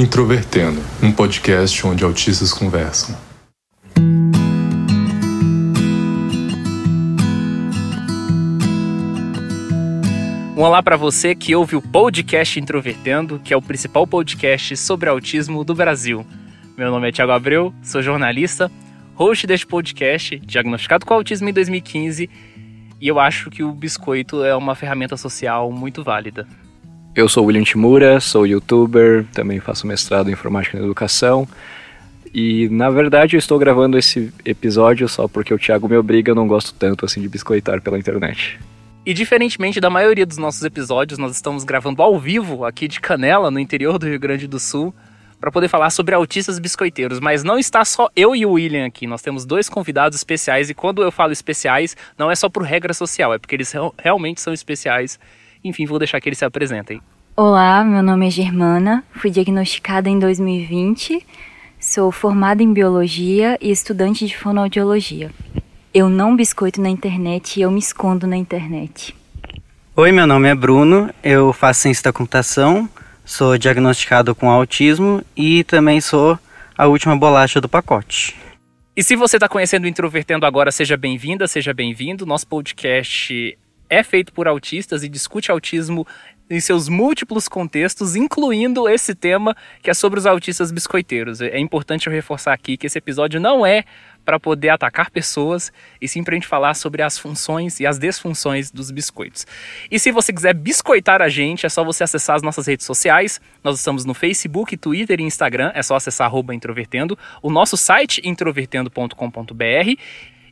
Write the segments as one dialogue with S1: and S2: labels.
S1: Introvertendo, um podcast onde autistas conversam.
S2: Um olá para você que ouve o podcast Introvertendo, que é o principal podcast sobre autismo do Brasil. Meu nome é Thiago Abreu, sou jornalista, host deste podcast, diagnosticado com autismo em 2015, e eu acho que o biscoito é uma ferramenta social muito válida.
S3: Eu sou William Timura, sou youtuber, também faço mestrado em informática e educação. E na verdade eu estou gravando esse episódio só porque o Thiago me obriga, eu não gosto tanto assim de biscoitar pela internet.
S2: E diferentemente da maioria dos nossos episódios, nós estamos gravando ao vivo aqui de Canela, no interior do Rio Grande do Sul, para poder falar sobre autistas biscoiteiros. Mas não está só eu e o William aqui, nós temos dois convidados especiais. E quando eu falo especiais, não é só por regra social, é porque eles realmente são especiais. Enfim, vou deixar que eles se apresentem.
S4: Olá, meu nome é Germana, fui diagnosticada em 2020, sou formada em biologia e estudante de fonoaudiologia. Eu não biscoito na internet e eu me escondo na internet.
S5: Oi, meu nome é Bruno, eu faço ciência da computação, sou diagnosticado com autismo e também sou a última bolacha do pacote.
S2: E se você está conhecendo o Introvertendo agora, seja bem-vinda, seja bem-vindo. Nosso podcast é feito por autistas e discute autismo em seus múltiplos contextos, incluindo esse tema que é sobre os autistas biscoiteiros. É importante eu reforçar aqui que esse episódio não é para poder atacar pessoas e sim para a gente falar sobre as funções e as desfunções dos biscoitos. E se você quiser biscoitar a gente, é só você acessar as nossas redes sociais. Nós estamos no Facebook, Twitter e Instagram, é só acessar introvertendo. O nosso site, introvertendo.com.br.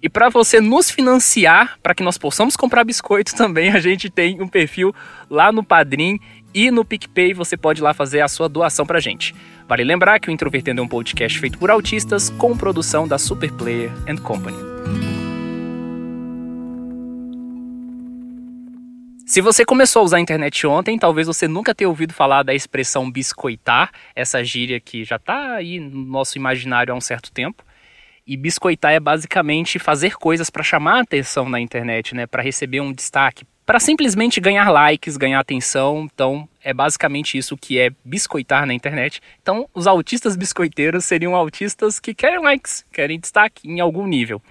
S2: E para você nos financiar, para que nós possamos comprar biscoito também, a gente tem um perfil lá no Padrim e no PicPay você pode lá fazer a sua doação pra gente. Vale lembrar que o Introvertendo é um podcast feito por autistas com produção da Superplayer and Company. Se você começou a usar a internet ontem, talvez você nunca tenha ouvido falar da expressão biscoitar, essa gíria que já está aí no nosso imaginário há um certo tempo. E biscoitar é basicamente fazer coisas para chamar a atenção na internet, né, para receber um destaque, para simplesmente ganhar likes, ganhar atenção. Então, é basicamente isso que é biscoitar na internet. Então, os autistas biscoiteiros seriam autistas que querem likes, querem destaque em algum nível.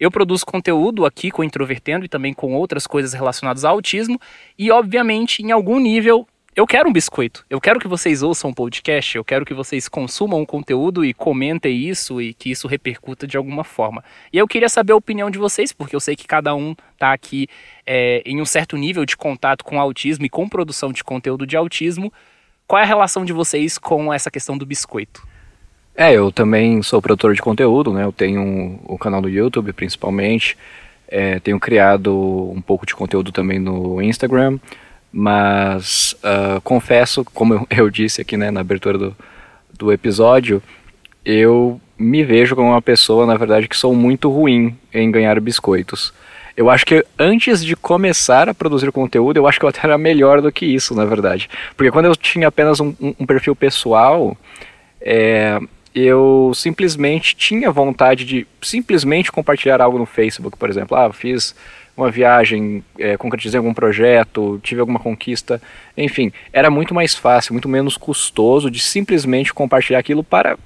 S2: Eu produzo conteúdo aqui com Introvertendo e também com outras coisas relacionadas ao autismo, e obviamente, em algum nível, eu quero um biscoito. Eu quero que vocês ouçam o um podcast, eu quero que vocês consumam o conteúdo e comentem isso e que isso repercuta de alguma forma. E eu queria saber a opinião de vocês, porque eu sei que cada um está aqui é, em um certo nível de contato com autismo e com produção de conteúdo de autismo. Qual é a relação de vocês com essa questão do biscoito?
S3: É, eu também sou produtor de conteúdo, né? Eu tenho o canal do YouTube, principalmente. É, tenho criado um pouco de conteúdo também no Instagram mas uh, confesso, como eu, disse aqui né, na abertura do, do episódio, eu me vejo como uma pessoa, na verdade, que sou muito ruim em ganhar biscoitos. Eu acho que antes de começar a produzir conteúdo, eu acho que eu até era melhor do que isso, na verdade. Porque quando eu tinha apenas um, um perfil pessoal, é, eu simplesmente tinha vontade de simplesmente compartilhar algo no Facebook, por exemplo. Ah, fiz uma viagem, é, concretizei algum projeto, tive alguma conquista, enfim, era muito mais fácil, muito menos custoso de simplesmente compartilhar aquilo para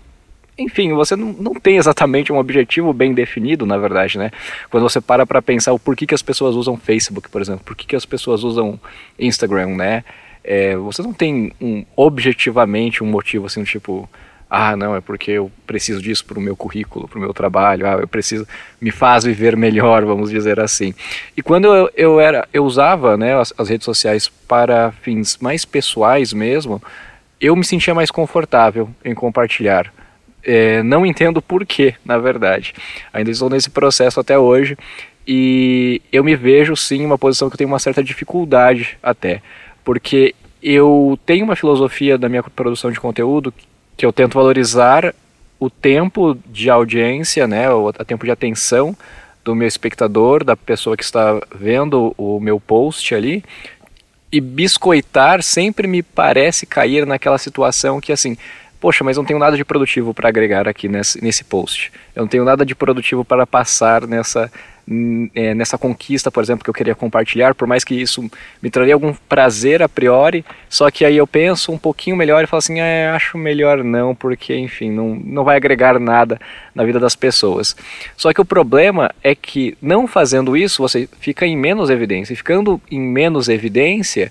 S3: enfim, você não, não tem exatamente um objetivo bem definido, na verdade, né? Quando você para para pensar o porquê que as pessoas usam Facebook, por exemplo, por que as pessoas usam Instagram, né? É, você não tem um, objetivamente um motivo assim, tipo, ah, não, é porque eu preciso disso para o meu currículo, para o meu trabalho, ah, eu preciso, me faz viver melhor, vamos dizer assim. E quando eu, eu era, eu usava né, as, as redes sociais para fins mais pessoais mesmo, eu me sentia mais confortável em compartilhar. É, não entendo porquê, na verdade. Ainda estou nesse processo até hoje e eu me vejo sim em uma posição que eu tenho uma certa dificuldade até, porque eu tenho uma filosofia da minha produção de conteúdo que eu tento valorizar o tempo de audiência, né, o tempo de atenção do meu espectador, da pessoa que está vendo o meu post ali. E biscoitar sempre me parece cair naquela situação que assim, poxa, mas não tenho nada de produtivo para agregar aqui nesse, nesse post. Eu não tenho nada de produtivo para passar nessa é, nessa conquista, por exemplo, que eu queria compartilhar, por mais que isso me traria algum prazer a priori, só que aí eu penso um pouquinho melhor e falo assim, é, acho melhor não, porque enfim, não, não vai agregar nada na vida das pessoas. Só que o problema é que não fazendo isso, você fica em menos evidência, e ficando em menos evidência,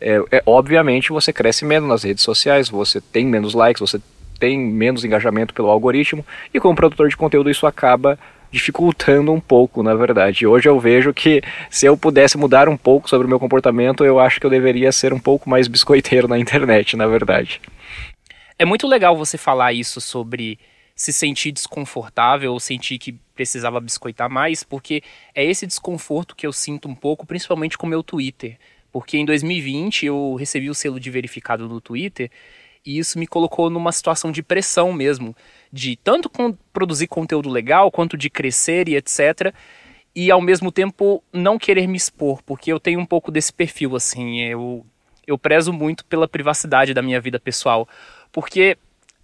S3: é, é, obviamente você cresce menos nas redes sociais, você tem menos likes, você tem menos engajamento pelo algoritmo, e como produtor de conteúdo isso acaba dificultando um pouco, na verdade. Hoje eu vejo que se eu pudesse mudar um pouco sobre o meu comportamento, eu acho que eu deveria ser um pouco mais biscoiteiro na internet, na verdade.
S2: É muito legal você falar isso sobre se sentir desconfortável ou sentir que precisava biscoitar mais, porque é esse desconforto que eu sinto um pouco, principalmente com o meu Twitter. Porque em 2020 eu recebi o selo de verificado no Twitter e isso me colocou numa situação de pressão mesmo, de tanto produzir conteúdo legal quanto de crescer e etc. E ao mesmo tempo não querer me expor, porque eu tenho um pouco desse perfil assim, eu eu prezo muito pela privacidade da minha vida pessoal, porque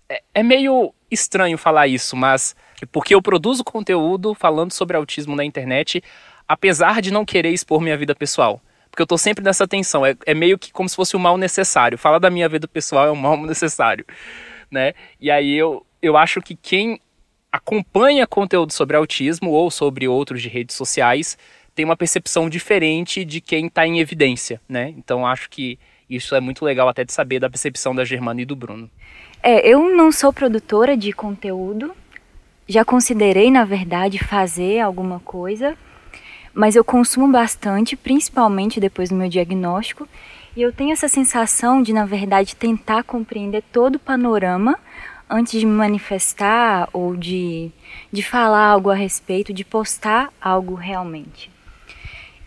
S2: é, é meio estranho falar isso, mas porque eu produzo conteúdo falando sobre autismo na internet, apesar de não querer expor minha vida pessoal porque eu tô sempre nessa tensão. É, é meio que como se fosse um mal necessário. Falar da minha vida pessoal é um mal necessário, né? E aí eu, eu acho que quem acompanha conteúdo sobre autismo ou sobre outros de redes sociais tem uma percepção diferente de quem está em evidência, né? Então acho que isso é muito legal até de saber da percepção da Germana e do Bruno.
S4: É, eu não sou produtora de conteúdo. Já considerei, na verdade, fazer alguma coisa, mas eu consumo bastante, principalmente depois do meu diagnóstico, e eu tenho essa sensação de, na verdade, tentar compreender todo o panorama antes de me manifestar ou de, de falar algo a respeito, de postar algo realmente.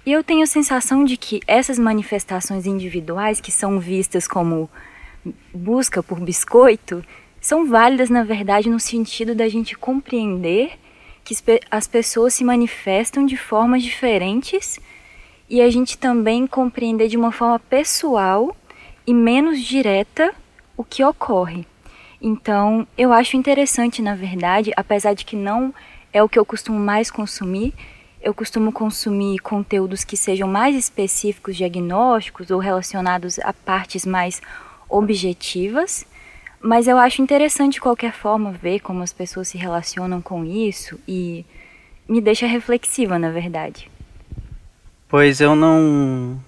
S4: E eu tenho a sensação de que essas manifestações individuais, que são vistas como busca por biscoito, são válidas, na verdade, no sentido da gente compreender que as pessoas se manifestam de formas diferentes e a gente também compreender de uma forma pessoal e menos direta o que ocorre. Então, eu acho interessante, na verdade, apesar de que não é o que eu costumo mais consumir, eu costumo consumir conteúdos que sejam mais específicos, diagnósticos ou relacionados a partes mais objetivas mas eu acho interessante de qualquer forma ver como as pessoas se relacionam com isso e me deixa reflexiva, na verdade.
S5: Pois eu não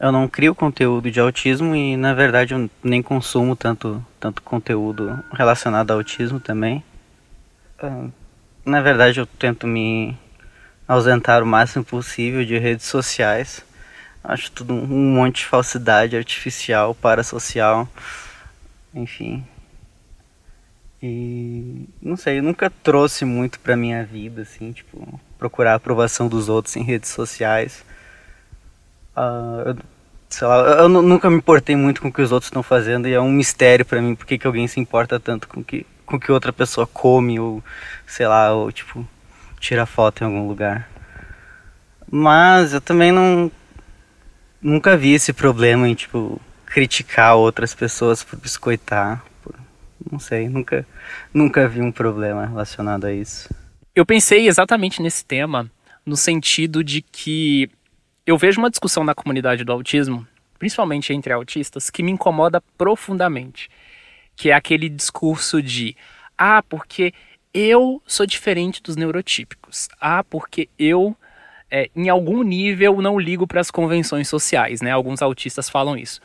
S5: eu não crio conteúdo de autismo e na verdade eu nem consumo tanto tanto conteúdo relacionado ao autismo também. Na verdade eu tento me ausentar o máximo possível de redes sociais. Acho tudo um monte de falsidade artificial, parasocial enfim. E não sei, eu nunca trouxe muito pra minha vida, assim, tipo, procurar a aprovação dos outros em redes sociais. Uh, eu, sei lá, eu nunca me importei muito com o que os outros estão fazendo e é um mistério para mim porque que alguém se importa tanto com que, com que outra pessoa come ou, sei lá, ou tipo, tira foto em algum lugar. Mas eu também não. Nunca vi esse problema em, tipo, criticar outras pessoas por biscoitar. Por, não sei, nunca, nunca vi um problema relacionado a isso.
S2: Eu pensei exatamente nesse tema, no sentido de que eu vejo uma discussão na comunidade do autismo, principalmente entre autistas, que me incomoda profundamente. Que é aquele discurso de ah, porque eu sou diferente dos neurotípicos. Ah, porque eu, é, em algum nível, não ligo para as convenções sociais, né? Alguns autistas falam isso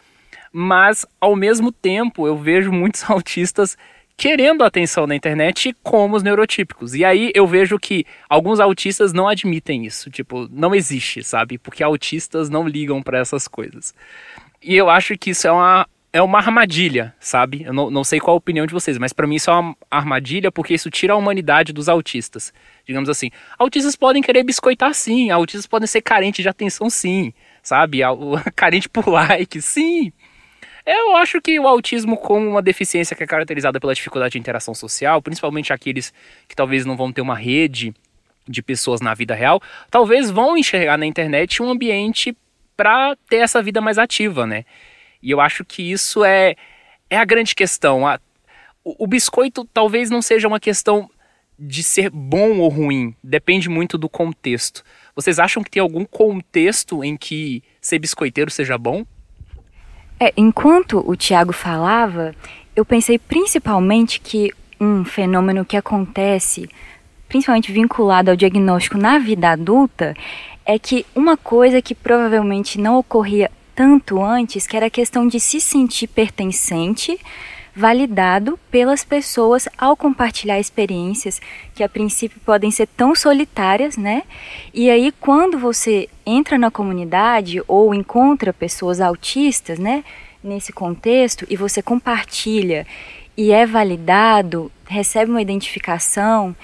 S2: mas ao mesmo tempo eu vejo muitos autistas querendo atenção na internet como os neurotípicos. E aí eu vejo que alguns autistas não admitem isso, tipo, não existe, sabe? Porque autistas não ligam para essas coisas. E eu acho que isso é uma é uma armadilha, sabe? Eu não, não sei qual a opinião de vocês, mas para mim isso é uma armadilha porque isso tira a humanidade dos autistas. Digamos assim, autistas podem querer biscoitar sim, autistas podem ser carentes de atenção sim, sabe? Carente por like, sim. Eu acho que o autismo, como uma deficiência que é caracterizada pela dificuldade de interação social, principalmente aqueles que talvez não vão ter uma rede de pessoas na vida real, talvez vão enxergar na internet um ambiente para ter essa vida mais ativa, né? E eu acho que isso é, é a grande questão. A, o, o biscoito talvez não seja uma questão de ser bom ou ruim depende muito do contexto. Vocês acham que tem algum contexto em que ser biscoiteiro seja bom?
S4: É, enquanto o Tiago falava, eu pensei principalmente que um fenômeno que acontece, principalmente vinculado ao diagnóstico na vida adulta, é que uma coisa que provavelmente não ocorria tanto antes, que era a questão de se sentir pertencente, validado pelas pessoas ao compartilhar experiências que a princípio podem ser tão solitárias, né? E aí quando você entra na comunidade ou encontra pessoas autistas, né, nesse contexto e você compartilha e é validado, recebe uma identificação,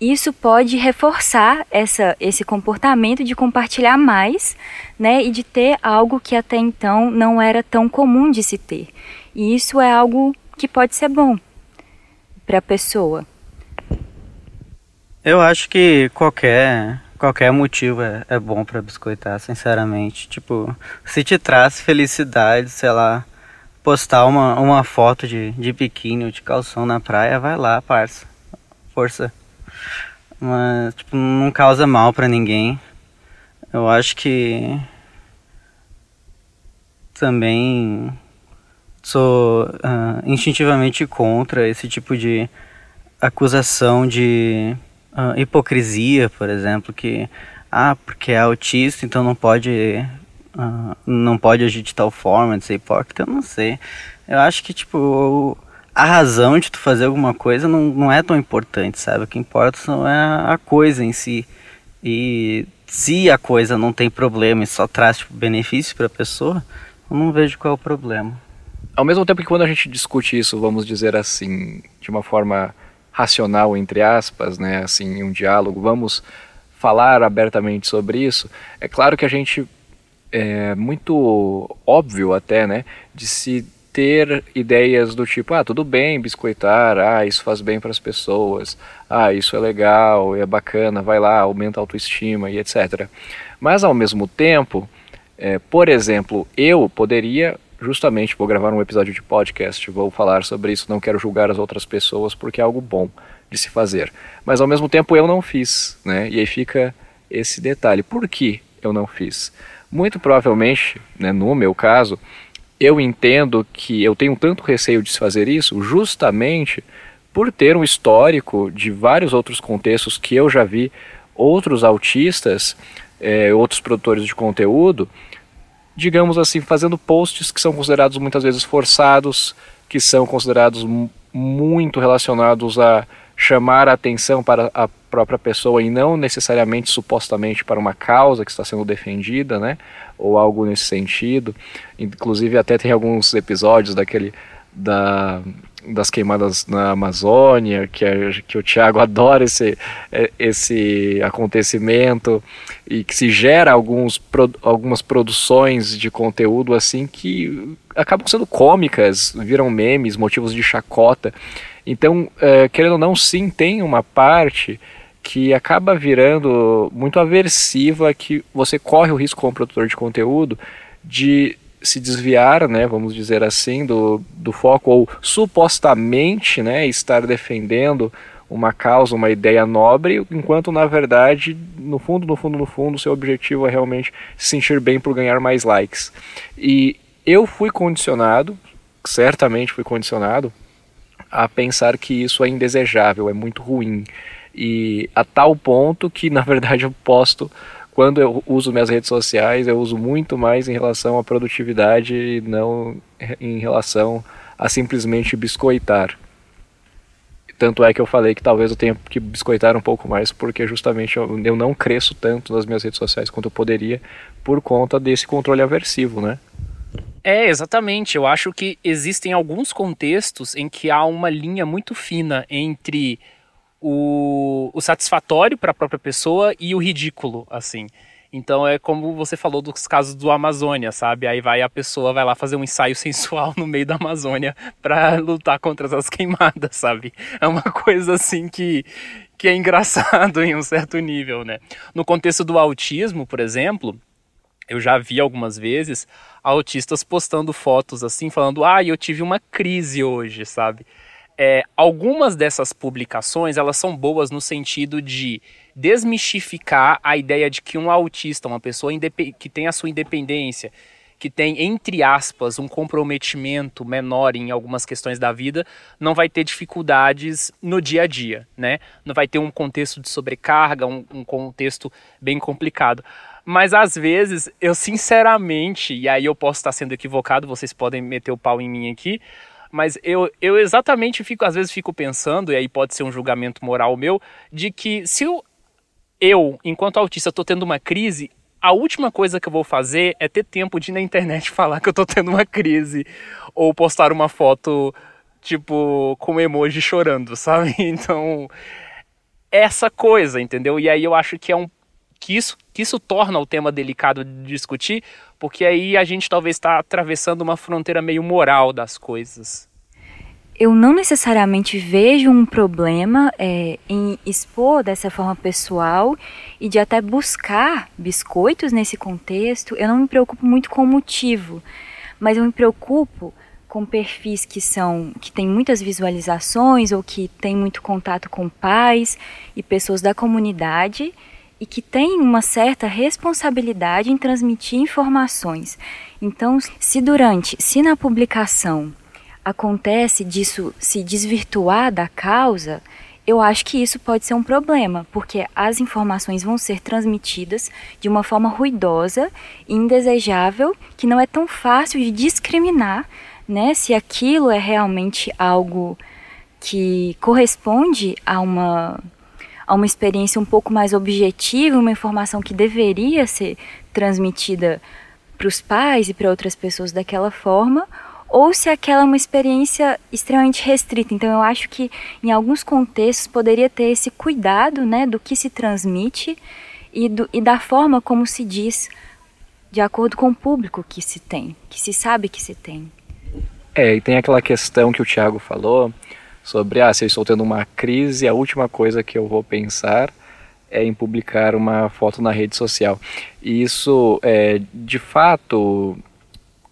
S4: isso pode reforçar essa, esse comportamento de compartilhar mais, né, e de ter algo que até então não era tão comum de se ter. E isso é algo que pode ser bom para a pessoa.
S5: Eu acho que qualquer qualquer motivo é, é bom para biscoitar, sinceramente. Tipo, se te traz felicidade, sei lá, postar uma, uma foto de, de biquíni ou de calção na praia, vai lá, parça. Força mas tipo, não causa mal para ninguém. Eu acho que também sou uh, instintivamente contra esse tipo de acusação de uh, hipocrisia, por exemplo, que ah, porque é autista, então não pode uh, não pode agir de tal forma, de ser hipócrita, eu não sei. Eu acho que tipo a razão de tu fazer alguma coisa não, não é tão importante, sabe? O que importa são é a coisa em si. E se a coisa não tem problema e só traz tipo, benefício para a pessoa, eu não vejo qual é o problema.
S3: Ao mesmo tempo que quando a gente discute isso, vamos dizer assim, de uma forma racional, entre aspas, né, assim, um diálogo, vamos falar abertamente sobre isso, é claro que a gente é muito óbvio até, né, de se ter ideias do tipo, ah, tudo bem biscoitar, ah, isso faz bem para as pessoas, ah, isso é legal, é bacana, vai lá, aumenta a autoestima e etc. Mas ao mesmo tempo, é, por exemplo, eu poderia justamente vou gravar um episódio de podcast, vou falar sobre isso, não quero julgar as outras pessoas porque é algo bom de se fazer. Mas ao mesmo tempo eu não fiz, né? E aí fica esse detalhe. Por que eu não fiz? Muito provavelmente, né, no meu caso, eu entendo que eu tenho tanto receio de se fazer isso justamente por ter um histórico de vários outros contextos que eu já vi outros autistas, é, outros produtores de conteúdo, digamos assim, fazendo posts que são considerados muitas vezes forçados, que são considerados muito relacionados a chamar a atenção para a própria pessoa e não necessariamente supostamente para uma causa que está sendo defendida, né? Ou algo nesse sentido. Inclusive até tem alguns episódios daquele da das queimadas na Amazônia, que, é, que o Tiago adora esse, é, esse acontecimento e que se gera alguns, algumas produções de conteúdo assim que acabam sendo cômicas, viram memes, motivos de chacota. Então, é, querendo ou não, sim, tem uma parte que acaba virando muito aversiva, que você corre o risco como produtor de conteúdo de se desviar, né, vamos dizer assim, do, do foco ou supostamente, né, estar defendendo uma causa, uma ideia nobre, enquanto na verdade, no fundo, no fundo, no fundo, seu objetivo é realmente se sentir bem por ganhar mais likes. E eu fui condicionado, certamente fui condicionado a pensar que isso é indesejável, é muito ruim. E a tal ponto que, na verdade, eu posto quando eu uso minhas redes sociais, eu uso muito mais em relação à produtividade e não em relação a simplesmente biscoitar. Tanto é que eu falei que talvez eu tenha que biscoitar um pouco mais, porque justamente eu, eu não cresço tanto nas minhas redes sociais quanto eu poderia por conta desse controle aversivo, né?
S2: É, exatamente. Eu acho que existem alguns contextos em que há uma linha muito fina entre o, o satisfatório para a própria pessoa e o ridículo, assim. Então é como você falou dos casos do Amazônia, sabe? Aí vai a pessoa vai lá fazer um ensaio sensual no meio da Amazônia para lutar contra as queimadas, sabe? É uma coisa assim que que é engraçado em um certo nível, né? No contexto do autismo, por exemplo, eu já vi algumas vezes autistas postando fotos assim, falando: "Ah, eu tive uma crise hoje", sabe? É, algumas dessas publicações elas são boas no sentido de desmistificar a ideia de que um autista, uma pessoa que tem a sua independência, que tem, entre aspas, um comprometimento menor em algumas questões da vida, não vai ter dificuldades no dia a dia, né? Não vai ter um contexto de sobrecarga, um, um contexto bem complicado. Mas às vezes, eu sinceramente, e aí eu posso estar sendo equivocado, vocês podem meter o pau em mim aqui, mas eu, eu exatamente fico, às vezes fico pensando, e aí pode ser um julgamento moral meu, de que se eu, eu enquanto autista, estou tendo uma crise, a última coisa que eu vou fazer é ter tempo de ir na internet falar que eu estou tendo uma crise, ou postar uma foto, tipo, com emoji chorando, sabe? Então, essa coisa, entendeu? E aí eu acho que é um que isso, que isso torna o tema delicado de discutir, porque aí a gente talvez está atravessando uma fronteira meio moral das coisas.
S4: Eu não necessariamente vejo um problema é, em expor dessa forma pessoal e de até buscar biscoitos nesse contexto. Eu não me preocupo muito com o motivo, mas eu me preocupo com perfis que são que têm muitas visualizações ou que têm muito contato com pais e pessoas da comunidade e que tem uma certa responsabilidade em transmitir informações. Então, se durante, se na publicação acontece disso se desvirtuar da causa, eu acho que isso pode ser um problema, porque as informações vão ser transmitidas de uma forma ruidosa e indesejável, que não é tão fácil de discriminar, né, se aquilo é realmente algo que corresponde a uma a uma experiência um pouco mais objetiva, uma informação que deveria ser transmitida para os pais e para outras pessoas daquela forma, ou se aquela é uma experiência extremamente restrita. Então eu acho que em alguns contextos poderia ter esse cuidado, né, do que se transmite e, do, e da forma como se diz, de acordo com o público que se tem, que se sabe que se tem.
S3: É, e tem aquela questão que o Tiago falou sobre, ah, se eu estou tendo uma crise, a última coisa que eu vou pensar é em publicar uma foto na rede social. E isso, é, de fato,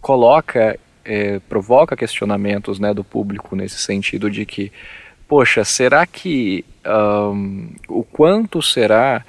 S3: coloca, é, provoca questionamentos né, do público nesse sentido de que, poxa, será que, um, o quanto será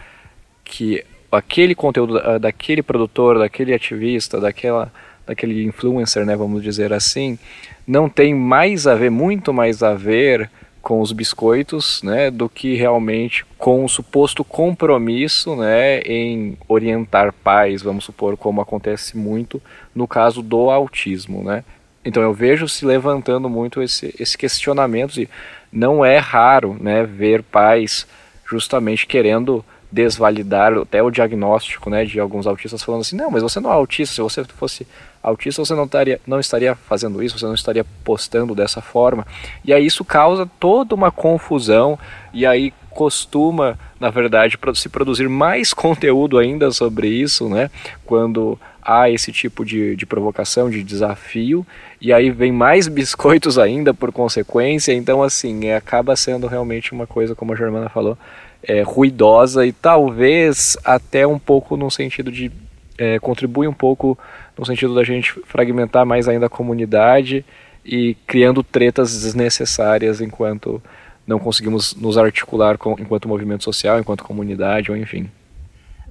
S3: que aquele conteúdo daquele produtor, daquele ativista, daquela, daquele influencer, né, vamos dizer assim, não tem mais a ver, muito mais a ver com os biscoitos, né, do que realmente com o suposto compromisso, né, em orientar pais, vamos supor, como acontece muito no caso do autismo, né. Então eu vejo se levantando muito esse, esse questionamento e não é raro, né, ver pais justamente querendo desvalidar até o diagnóstico, né, de alguns autistas falando assim, não, mas você não é autista, se você fosse autista, você não estaria, não estaria fazendo isso, você não estaria postando dessa forma. E aí isso causa toda uma confusão e aí costuma, na verdade, se produzir mais conteúdo ainda sobre isso, né? Quando há esse tipo de, de provocação, de desafio, e aí vem mais biscoitos ainda por consequência, então assim, é, acaba sendo realmente uma coisa, como a Germana falou, é, ruidosa e talvez até um pouco no sentido de é, contribui um pouco no sentido da gente fragmentar mais ainda a comunidade e criando tretas desnecessárias enquanto não conseguimos nos articular com, enquanto movimento social, enquanto comunidade, ou enfim.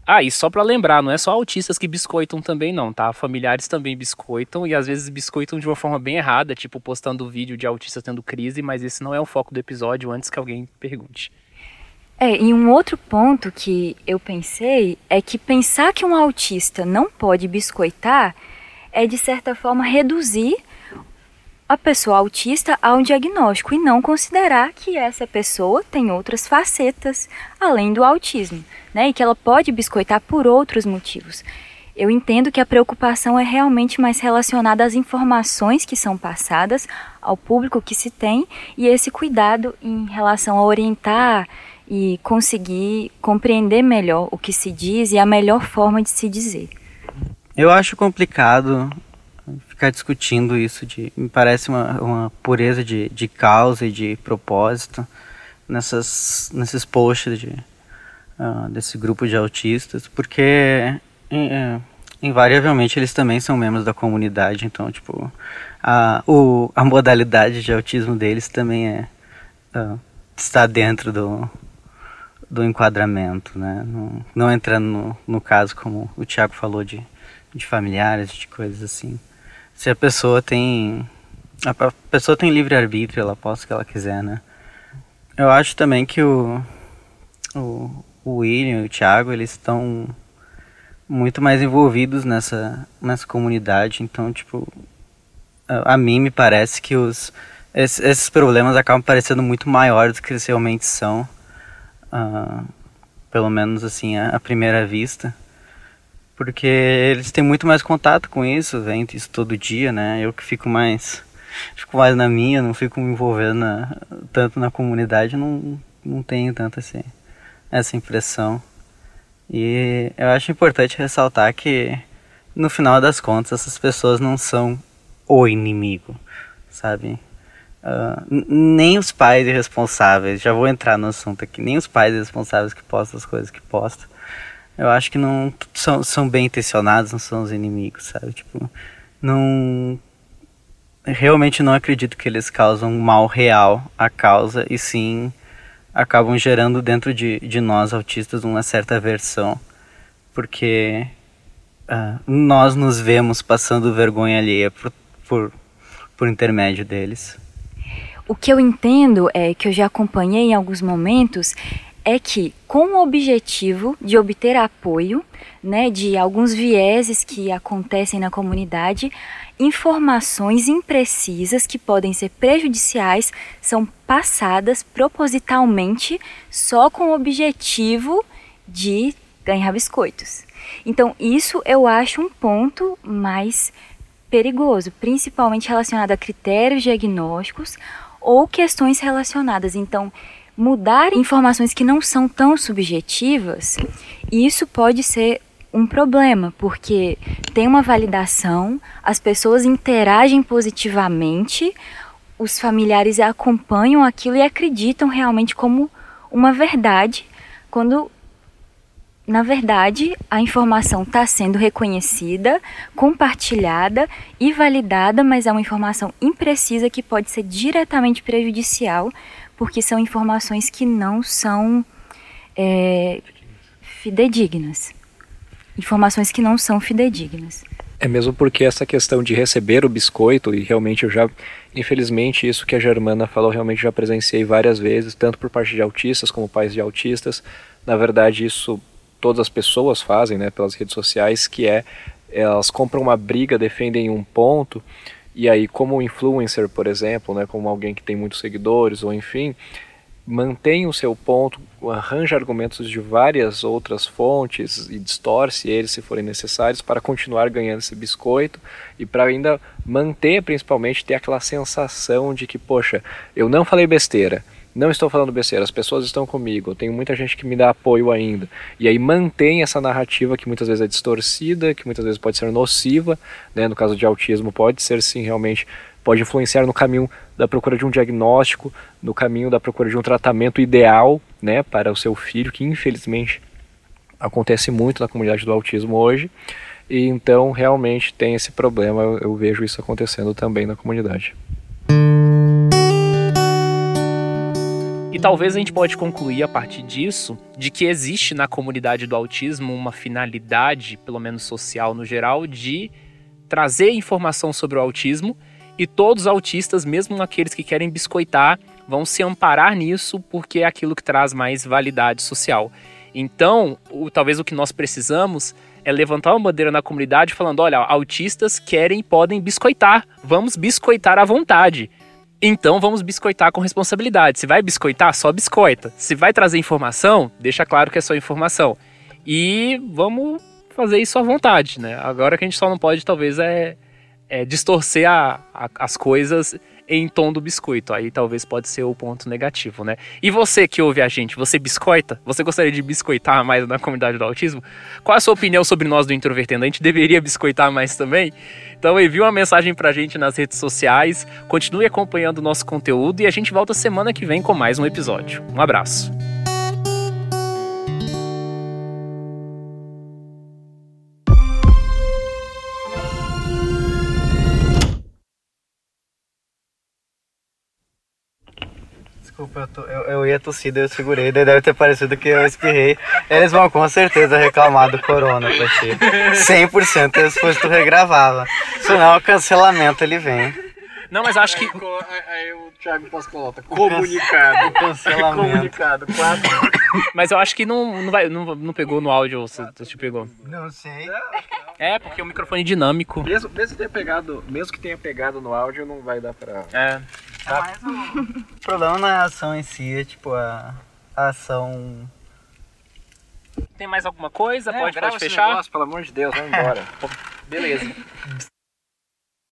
S2: Ah, e só para lembrar, não é só autistas que biscoitam também não, tá? Familiares também biscoitam e às vezes biscoitam de uma forma bem errada, tipo postando vídeo de autistas tendo crise, mas esse não é o foco do episódio, antes que alguém pergunte.
S4: É, e um outro ponto que eu pensei é que pensar que um autista não pode biscoitar é, de certa forma, reduzir a pessoa autista a um diagnóstico e não considerar que essa pessoa tem outras facetas além do autismo, né? E que ela pode biscoitar por outros motivos. Eu entendo que a preocupação é realmente mais relacionada às informações que são passadas ao público que se tem e esse cuidado em relação a orientar e conseguir compreender melhor o que se diz e a melhor forma de se dizer.
S5: Eu acho complicado ficar discutindo isso, de, me parece uma, uma pureza de, de causa e de propósito nessas, nesses posts de, uh, desse grupo de autistas, porque uh, invariavelmente eles também são membros da comunidade, então tipo a, o, a modalidade de autismo deles também é uh, está dentro do, do enquadramento, né? Não, não entrando no, no caso como o Tiago falou de, de familiares, de coisas assim. Se a pessoa tem a pessoa tem livre arbítrio, ela posta o que ela quiser, né? Eu acho também que o o, o William e o Thiago, eles estão muito mais envolvidos nessa, nessa comunidade. Então, tipo, a, a mim me parece que os, esses, esses, problemas acabam parecendo muito maiores do que eles realmente são. Uh, pelo menos assim, à, primeira vista. Porque eles têm muito mais contato com isso, vem isso todo dia, né? Eu que fico mais fico mais na minha, não fico me envolvendo na, tanto na comunidade, não, não tenho tanto assim essa impressão. E eu acho importante ressaltar que, no final das contas, essas pessoas não são o inimigo, sabe? Uh, nem os pais irresponsáveis, já vou entrar no assunto aqui, nem os pais irresponsáveis que postam as coisas que postam, eu acho que não são, são bem intencionados, não são os inimigos, sabe? Tipo, não. Realmente não acredito que eles causam mal real à causa, e sim acabam gerando dentro de, de nós autistas uma certa aversão, porque uh, nós nos vemos passando vergonha alheia por, por, por intermédio deles.
S4: O que eu entendo é que eu já acompanhei em alguns momentos é que com o objetivo de obter apoio, né, de alguns vieses que acontecem na comunidade, informações imprecisas que podem ser prejudiciais são passadas propositalmente só com o objetivo de ganhar biscoitos. Então, isso eu acho um ponto mais perigoso, principalmente relacionado a critérios diagnósticos ou questões relacionadas. Então, mudar informações que não são tão subjetivas, isso pode ser um problema, porque tem uma validação, as pessoas interagem positivamente, os familiares acompanham aquilo e acreditam realmente como uma verdade, quando na verdade a informação está sendo reconhecida, compartilhada e validada, mas é uma informação imprecisa que pode ser diretamente prejudicial, porque são informações que não são é, fidedignas informações que não são fidedignas.
S3: É mesmo porque essa questão de receber o biscoito, e realmente eu já, infelizmente, isso que a Germana falou, realmente já presenciei várias vezes, tanto por parte de autistas como pais de autistas. Na verdade, isso todas as pessoas fazem, né, pelas redes sociais, que é elas compram uma briga, defendem um ponto, e aí como influencer, por exemplo, né, como alguém que tem muitos seguidores, ou enfim, mantém o seu ponto, arranja argumentos de várias outras fontes e distorce eles se forem necessários para continuar ganhando esse biscoito e para ainda manter, principalmente, ter aquela sensação de que, poxa, eu não falei besteira. Não estou falando besteira, as pessoas estão comigo, tenho muita gente que me dá apoio ainda. E aí mantém essa narrativa que muitas vezes é distorcida, que muitas vezes pode ser nociva, né? no caso de autismo pode ser sim realmente pode influenciar no caminho da procura de um diagnóstico, no caminho da procura de um tratamento ideal né, para o seu filho, que infelizmente acontece muito na comunidade do autismo hoje. E então realmente tem esse problema, eu, eu vejo isso acontecendo também na comunidade.
S2: E talvez a gente pode concluir a partir disso de que existe na comunidade do autismo uma finalidade, pelo menos social no geral, de trazer informação sobre o autismo e todos os autistas, mesmo aqueles que querem biscoitar, vão se amparar nisso porque é aquilo que traz mais validade social. Então, o, talvez o que nós precisamos é levantar uma bandeira na comunidade falando: olha, autistas querem e podem biscoitar, vamos biscoitar à vontade. Então vamos biscoitar com responsabilidade. Se vai biscoitar, só biscoita. Se vai trazer informação, deixa claro que é só informação. E vamos fazer isso à vontade, né? Agora que a gente só não pode, talvez, é é, distorcer a, a, as coisas em tom do biscoito. Aí talvez pode ser o ponto negativo, né? E você que ouve a gente, você biscoita? Você gostaria de biscoitar mais na comunidade do autismo? Qual a sua opinião sobre nós do Introvertendo? A gente deveria biscoitar mais também? Então envie uma mensagem pra gente nas redes sociais, continue acompanhando o nosso conteúdo e a gente volta semana que vem com mais um episódio. Um abraço.
S5: Desculpa, eu, tô, eu, eu ia tossir, eu segurei, daí deve ter parecido que eu espirrei. Eles vão com certeza reclamar do corona pra ti. 100% eles fosse tu regravava. Senão o cancelamento ele vem.
S2: Não, mas acho que.
S3: Aí o Thiago Pascolota, comunicado.
S5: Cancelamento.
S3: comunicado, quatro.
S2: Mas eu acho que não, não, vai, não, não pegou no áudio, se se te pegou.
S5: Não sei.
S2: É, porque o microfone é dinâmico.
S3: Mesmo, mesmo, que tenha pegado, mesmo que tenha pegado no áudio, não vai dar pra.
S2: É.
S5: O problema não é a ação em si, é tipo a, a ação.
S2: Tem mais alguma coisa? pode
S3: grava
S2: pode
S3: esse
S2: fechar?
S3: negócio, pelo amor de Deus, vai embora.
S2: Beleza.